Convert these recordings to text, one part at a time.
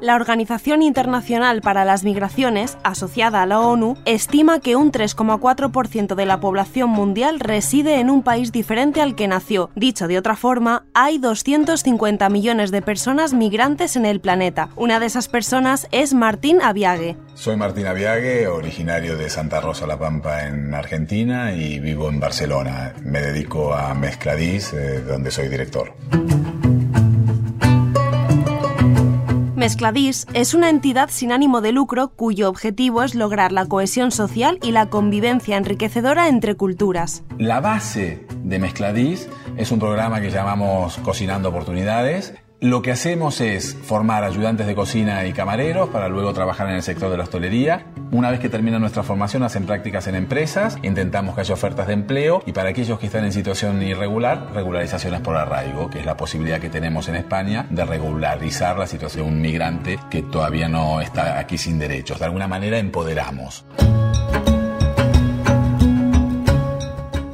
La Organización Internacional para las Migraciones, asociada a la ONU, estima que un 3,4% de la población mundial reside en un país diferente al que nació. Dicho de otra forma, hay 250 millones de personas migrantes en el planeta. Una de esas personas es Martín Aviague. Soy Martín Aviague, originario de Santa Rosa La Pampa en Argentina y vivo en Barcelona. Me dedico a Mezcladís, eh, donde soy director. Mezcladís es una entidad sin ánimo de lucro cuyo objetivo es lograr la cohesión social y la convivencia enriquecedora entre culturas. La base de Mezcladís es un programa que llamamos Cocinando Oportunidades lo que hacemos es formar ayudantes de cocina y camareros para luego trabajar en el sector de la hostelería. Una vez que termina nuestra formación hacen prácticas en empresas, intentamos que haya ofertas de empleo y para aquellos que están en situación irregular, regularizaciones por arraigo, que es la posibilidad que tenemos en España de regularizar la situación de un migrante que todavía no está aquí sin derechos. De alguna manera empoderamos.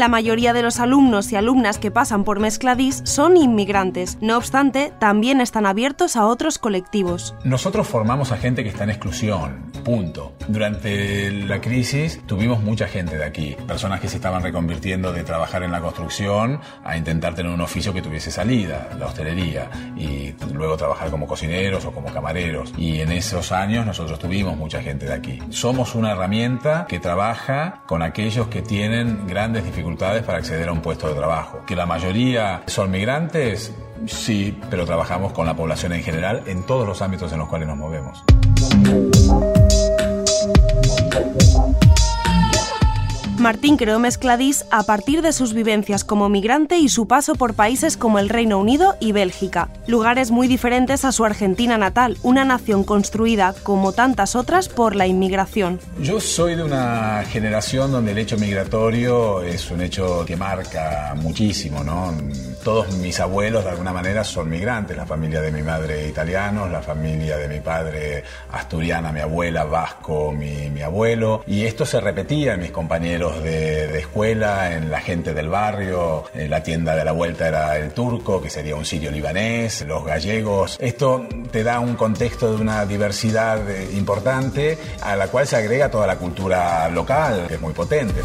La mayoría de los alumnos y alumnas que pasan por Mezcladís son inmigrantes. No obstante, también están abiertos a otros colectivos. Nosotros formamos a gente que está en exclusión, punto. Durante la crisis tuvimos mucha gente de aquí, personas que se estaban reconvirtiendo de trabajar en la construcción a intentar tener un oficio que tuviese salida, la hostelería, y luego trabajar como cocineros o como camareros. Y en esos años nosotros tuvimos mucha gente de aquí. Somos una herramienta que trabaja con aquellos que tienen grandes dificultades para acceder a un puesto de trabajo. Que la mayoría son migrantes, sí, pero trabajamos con la población en general en todos los ámbitos en los cuales nos movemos. Martín creó Mezcladís a partir de sus vivencias como migrante y su paso por países como el Reino Unido y Bélgica, lugares muy diferentes a su Argentina natal, una nación construida, como tantas otras, por la inmigración. Yo soy de una generación donde el hecho migratorio es un hecho que marca muchísimo, ¿no? Todos mis abuelos de alguna manera son migrantes, la familia de mi madre italianos, la familia de mi padre asturiana, mi abuela vasco, mi, mi abuelo, y esto se repetía en mis compañeros de, escuela, en la gente del barrio, en la tienda de la vuelta era el turco, que sería un sirio libanés, los gallegos. Esto te da un contexto de una diversidad eh, importante a la cual se agrega toda la cultura local, que es muy potente.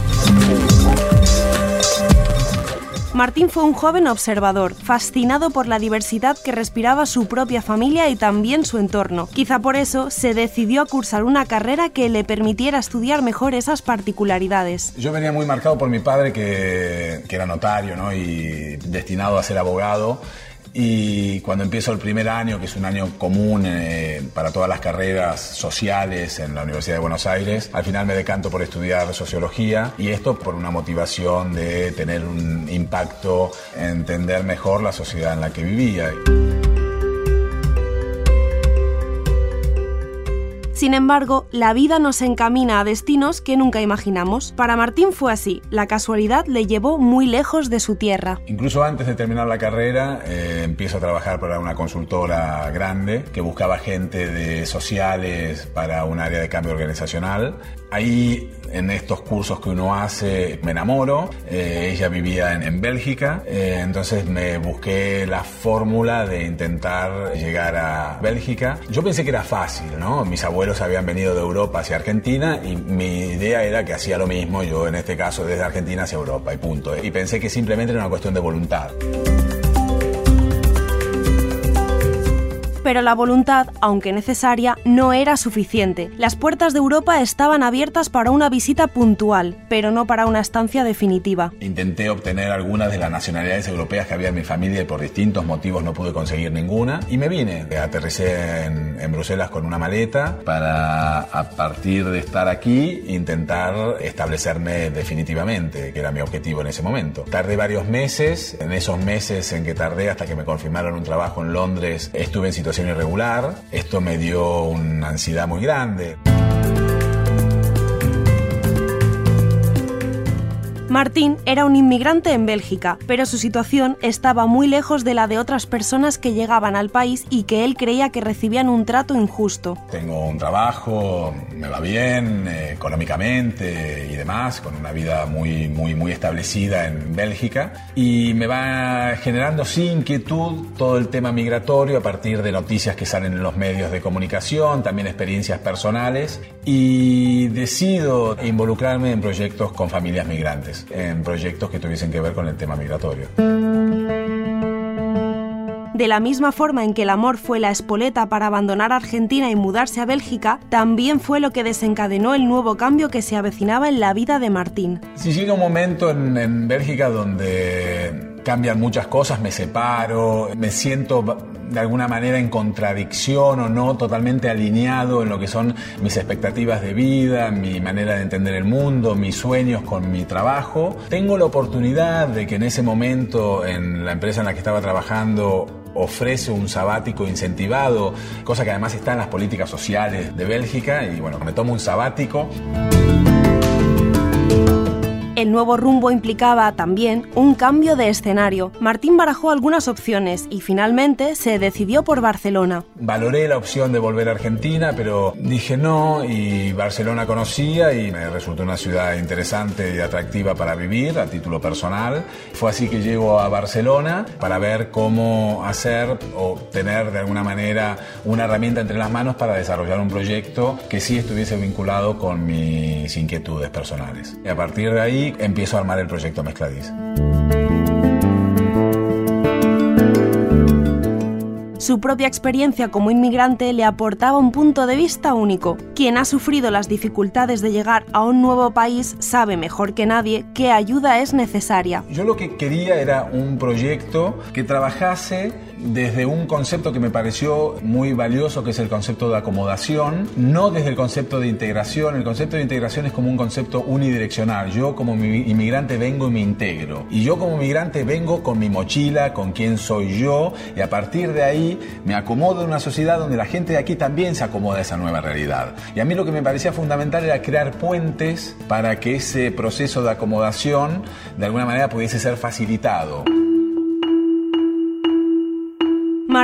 Martín fue un joven observador, fascinado por la diversidad que respiraba su propia familia y también su entorno. Quizá por eso se decidió a cursar una carrera que le permitiera estudiar mejor esas particularidades. Yo venía muy marcado por mi padre que, era notario ¿no? y destinado a ser abogado y cuando empiezo el primer año, que es un año común eh, para todas las carreras sociales en la Universidad de Buenos Aires, al final me decanto por estudiar sociología y esto por una motivación de tener un impacto, en entender mejor la sociedad en la que vivía. Sin embargo, la vida nos encamina a destinos que nunca imaginamos. Para Martín fue así, la casualidad le llevó muy lejos de su tierra. Incluso antes de terminar la carrera, eh, empiezo a trabajar para una consultora grande que buscaba gente de sociales para un área de cambio organizacional. Ahí, en estos cursos que uno hace, me enamoro. Eh, ella vivía en, en Bélgica, eh, entonces me busqué la fórmula de intentar llegar a Bélgica. Yo pensé que era fácil, ¿no? Mis abuelos habían venido de Europa hacia Argentina y mi idea era que hacía lo mismo, yo en este caso desde Argentina hacia Europa y punto. Y pensé que simplemente era una cuestión de voluntad. Pero la voluntad, aunque necesaria, no era suficiente. Las puertas de Europa estaban abiertas para una visita puntual, pero no para una estancia definitiva. Intenté obtener algunas de las nacionalidades europeas que había en mi familia y por distintos motivos no pude conseguir ninguna y me vine. Aterricé en, en Bruselas con una maleta para a partir de estar aquí intentar establecerme definitivamente, que era mi objetivo en ese momento. Tardé varios meses, en esos meses en que tardé hasta que me confirmaron un trabajo en Londres, estuve en situación irregular. Esto me dio una ansiedad muy grande. Martín era un inmigrante en Bélgica, pero su situación estaba muy lejos de la de otras personas que llegaban al país y que él creía que recibían un trato injusto. Tengo un trabajo, me va bien eh, económicamente y demás, con una vida muy, muy, muy establecida en Bélgica y me va generando sin inquietud todo el tema migratorio a partir de noticias que salen en los medios de comunicación, también experiencias personales y decido involucrarme en proyectos con familias migrantes en proyectos que tuviesen que ver con el tema migratorio. De la misma forma en que el amor fue la espoleta para abandonar Argentina y mudarse a Bélgica, también fue lo que desencadenó el nuevo cambio que se avecinaba en la vida de Martín. Si llega un momento en, en Bélgica donde cambian muchas cosas, me separo, me siento de alguna manera en contradicción o no totalmente alineado en lo que son mis expectativas de vida, mi manera de entender el mundo, mis sueños con mi trabajo. Tengo la oportunidad de que en ese momento en la empresa en la que estaba trabajando ofrece un sabático incentivado, cosa que además está en las políticas sociales de Bélgica y bueno, me tomo un sabático. El nuevo rumbo implicaba también un cambio de escenario. Martín barajó algunas opciones y finalmente se decidió por Barcelona. Valoré la opción de volver a Argentina, pero dije no y Barcelona conocía y me resultó una ciudad interesante y atractiva para vivir a título personal. Fue así que llego a Barcelona para ver cómo hacer o tener de alguna manera una herramienta entre las manos para desarrollar un proyecto que sí estuviese vinculado con mis inquietudes personales. Y a partir de ahí empiezo a armar el proyecto Mezcladís. Su propia experiencia como inmigrante le aportaba un punto de vista único. Quien ha sufrido las dificultades de llegar a un nuevo país sabe mejor que nadie qué ayuda es necesaria. Yo lo que quería era un proyecto que trabajase desde un concepto que me pareció muy valioso, que es el concepto de acomodación, no desde el concepto de integración. El concepto de integración es como un concepto unidireccional. Yo como inmigrante vengo y me integro. Y yo como inmigrante vengo con mi mochila, con quién soy yo, y a partir de ahí me acomodo en una sociedad donde la gente de aquí también se acomoda a esa nueva realidad. Y a mí lo que me parecía fundamental era crear puentes para que ese proceso de acomodación de alguna manera pudiese ser facilitado.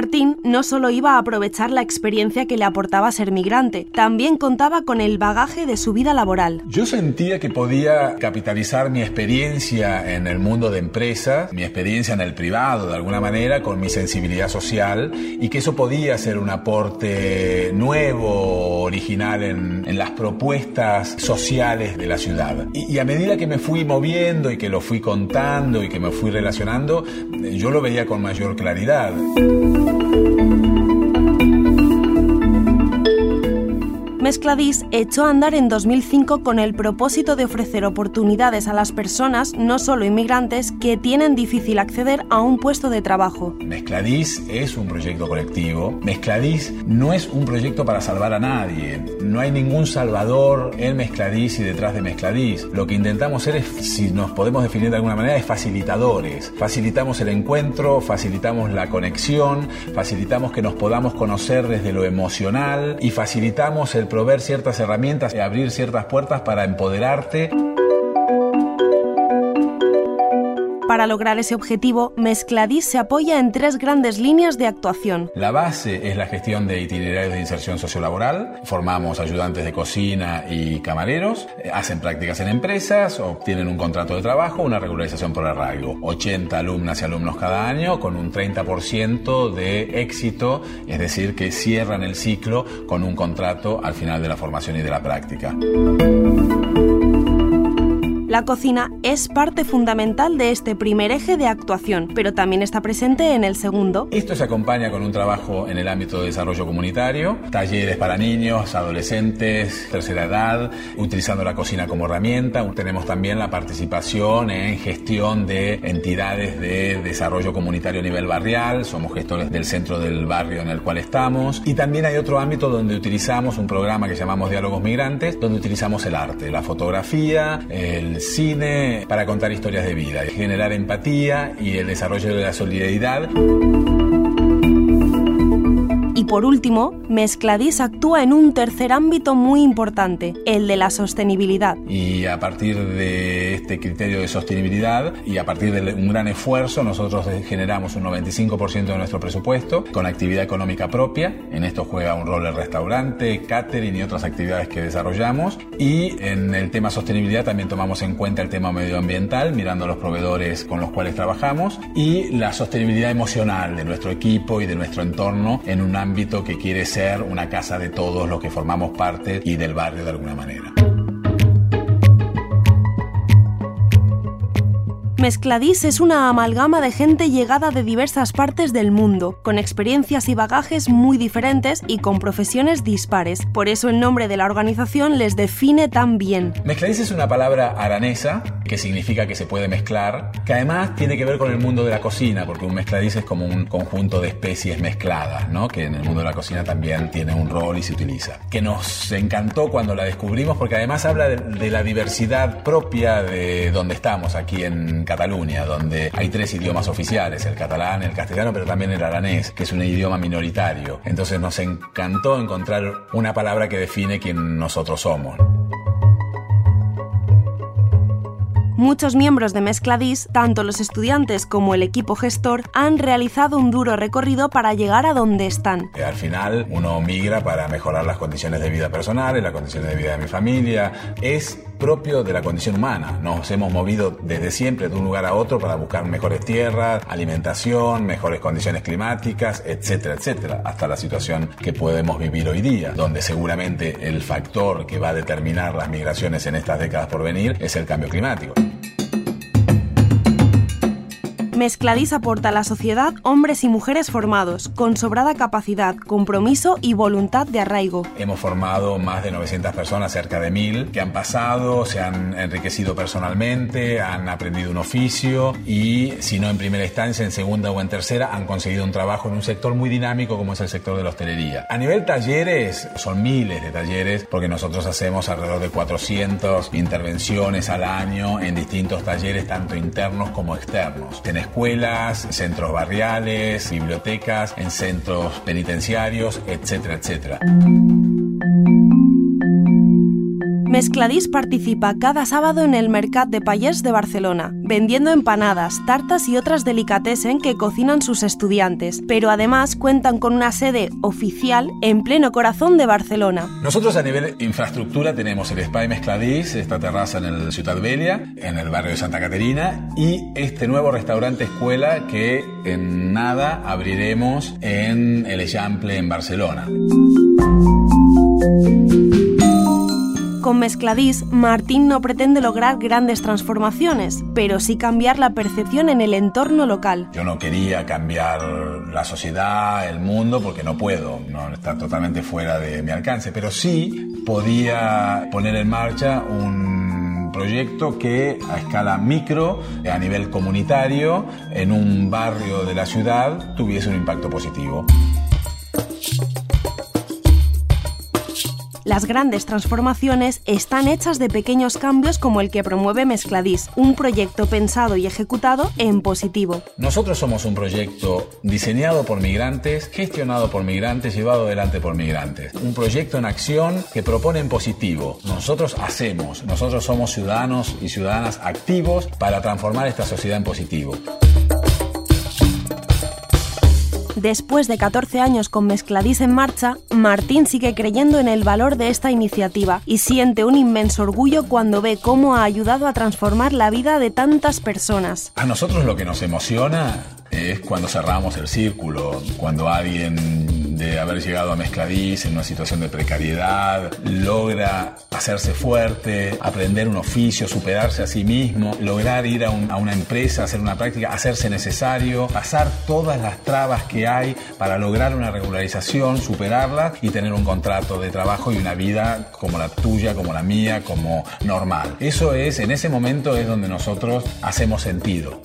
Martín no solo iba a aprovechar la experiencia que le aportaba ser migrante, también contaba con el bagaje de su vida laboral. Yo sentía que podía capitalizar mi experiencia en el mundo de empresas, mi experiencia en el privado de alguna manera, con mi sensibilidad social y que eso podía ser un aporte nuevo, original en, las propuestas sociales de la ciudad. Y, y a medida que me fui moviendo y que lo fui contando y que me fui relacionando, yo lo veía con mayor claridad. Mezcladís echó a andar en 2005 con el propósito de ofrecer oportunidades a las personas, no solo inmigrantes, que tienen difícil acceder a un puesto de trabajo. Mezcladís es un proyecto colectivo. Mezcladís no es un proyecto para salvar a nadie. No hay ningún salvador en Mezcladís y detrás de Mezcladís. Lo que intentamos ser, es, si nos podemos definir de alguna manera, es facilitadores. Facilitamos el encuentro, facilitamos la conexión, facilitamos que nos podamos conocer desde lo emocional y facilitamos el prover ciertas herramientas y abrir ciertas puertas para empoderarte. Para lograr ese objetivo, Mezcladís se apoya en tres grandes líneas de actuación. La base es la gestión de itinerarios de inserción sociolaboral. Formamos ayudantes de cocina y camareros, hacen prácticas en empresas, obtienen un contrato de trabajo, una regularización por arraigo. 80 alumnas y alumnos cada año con un 30% de éxito, es decir, que cierran el ciclo con un contrato al final de la formación y de la práctica. La cocina es parte fundamental de este primer eje de actuación, pero también está presente en el segundo. Esto se acompaña con un trabajo en el ámbito de desarrollo comunitario, talleres para niños, adolescentes, tercera edad, utilizando la cocina como herramienta. Tenemos también la participación en gestión de entidades de desarrollo comunitario a nivel barrial, somos gestores del centro del barrio en el cual estamos. Y también hay otro ámbito donde utilizamos un programa que llamamos Diálogos Migrantes, donde utilizamos el arte, la fotografía, el cine para contar historias de vida, generar empatía y el desarrollo de la solidaridad. Y por último, Mescladis actúa en un tercer ámbito muy importante, el de la sostenibilidad. Y a partir de este criterio de sostenibilidad y a partir de un gran esfuerzo, nosotros generamos un 95% de nuestro presupuesto con actividad económica propia. En esto juega un rol el restaurante, catering y otras actividades que desarrollamos. Y en el tema sostenibilidad también tomamos en cuenta el tema medioambiental, mirando a los proveedores con los cuales trabajamos y la sostenibilidad emocional de nuestro equipo y de nuestro entorno en un ámbito que quiere ser una casa de todos los que formamos parte y del barrio de alguna manera. Mezcladís es una amalgama de gente llegada de diversas partes del mundo, con experiencias y bagajes muy diferentes y con profesiones dispares. Por eso el nombre de la organización les define tan bien. Mezcladís es una palabra aranesa que significa que se puede mezclar, que además tiene que ver con el mundo de la cocina, porque un mezcladiz es como un conjunto de especies mezcladas, ¿no? que en el mundo de la cocina también tiene un rol y se utiliza. Que nos encantó cuando la descubrimos porque además habla de, de la diversidad propia de donde estamos, aquí en Cataluña, donde hay tres idiomas oficiales, el catalán, el castellano, pero también el aranés, que es un idioma minoritario. Entonces nos encantó encontrar una palabra que define quién nosotros somos. Muchos miembros de Mezcladis, tanto los estudiantes como el equipo gestor, han realizado un duro recorrido para llegar a donde están. Al final uno migra para mejorar las condiciones de vida personales, las condiciones de vida de mi familia. Es propio de la condición humana. Nos hemos movido desde siempre de un lugar a otro para buscar mejores tierras, alimentación, mejores condiciones climáticas, etcétera, etcétera, hasta la situación que podemos vivir hoy día, donde seguramente el factor que va a determinar las migraciones en estas décadas por venir es el cambio climático. Mezcladís aporta a la sociedad hombres y mujeres formados, con sobrada capacidad, compromiso y voluntad de arraigo. Hemos formado más de 900 personas, cerca de 1000, que han pasado, se han enriquecido personalmente, han aprendido un oficio y, si no en primera instancia, en segunda o en tercera, han conseguido un trabajo en un sector muy dinámico como es el sector de la hostelería. A nivel talleres, son miles de talleres, porque nosotros hacemos alrededor de 400 intervenciones al año en distintos talleres, tanto internos como externos. Tenés escuelas, centros barriales, bibliotecas, en centros penitenciarios, etcétera, etcétera. Mezcladís participa cada sábado en el Mercat de Pallés de Barcelona, vendiendo empanadas, tartas y otras delicatessen que cocinan sus estudiantes, pero además cuentan con una sede oficial en pleno corazón de Barcelona. Nosotros a nivel infraestructura tenemos el Spy Mezcladís, esta terraza en el Ciudad Bella, en el barrio de Santa Caterina, y este nuevo restaurante escuela que en nada abriremos en el Eixample en Barcelona. Con Mezcladís, Martín no pretende lograr grandes transformaciones, pero sí cambiar la percepción en el entorno local. Yo no quería cambiar la sociedad, el mundo, porque no puedo, no está totalmente fuera de mi alcance, pero sí podía poner en marcha un proyecto que a escala micro, a nivel comunitario, en un barrio de la ciudad, tuviese un impacto positivo. Las grandes transformaciones están hechas de pequeños cambios como el que promueve Mezcladís, un proyecto pensado y ejecutado en positivo. Nosotros somos un proyecto diseñado por migrantes, gestionado por migrantes, llevado adelante por migrantes. Un proyecto en acción que propone en positivo. Nosotros hacemos, nosotros somos ciudadanos y ciudadanas activos para transformar esta sociedad en positivo. Después de 14 años con Mezcladís en marcha, Martín sigue creyendo en el valor de esta iniciativa y siente un inmenso orgullo cuando ve cómo ha ayudado a transformar la vida de tantas personas. A nosotros lo que nos emociona es cuando cerramos el círculo, cuando alguien de haber llegado a Mezcladís en una situación de precariedad logra hacerse fuerte, aprender un oficio, superarse a sí mismo, lograr ir a, a una empresa, hacer una práctica, hacerse necesario, pasar todas las trabas que hay para lograr una regularización, superarla y tener un contrato de trabajo y una vida como la tuya, como la mía, como normal. Eso es, en ese momento es donde nosotros hacemos sentido.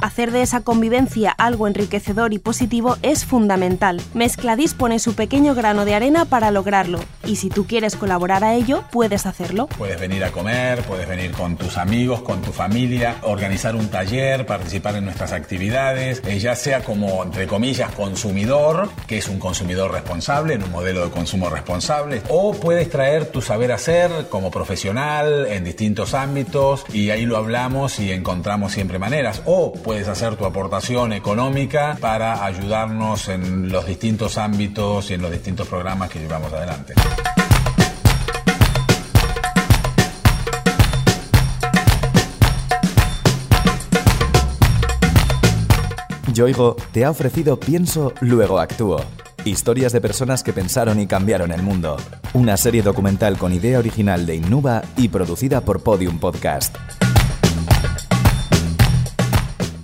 Hacer de esa convivencia algo enriquecedor y positivo es fundamental. Mezcladis pone su pequeño grano de arena para lograrlo. Y si tú quieres colaborar a ello, puedes hacerlo. Puedes venir a comer, puedes venir con tus amigos, con tu familia, organizar un taller, participar en nuestras actividades, eh, ya sea como, entre comillas, consumidor, que es un consumidor responsable, en un modelo de consumo responsable, o puedes traer tu saber hacer como profesional en distintos ámbitos y ahí lo hablamos y encontramos siempre maneras, o puedes hacer tu aportación económica para ayudarnos en los distintos ámbitos y en los distintos programas que llevamos adelante. Yoigo te ha ofrecido Pienso, luego actúo. Historias de personas que pensaron y cambiaron el mundo. Una serie documental con idea original de Innuba y producida por Podium Podcast.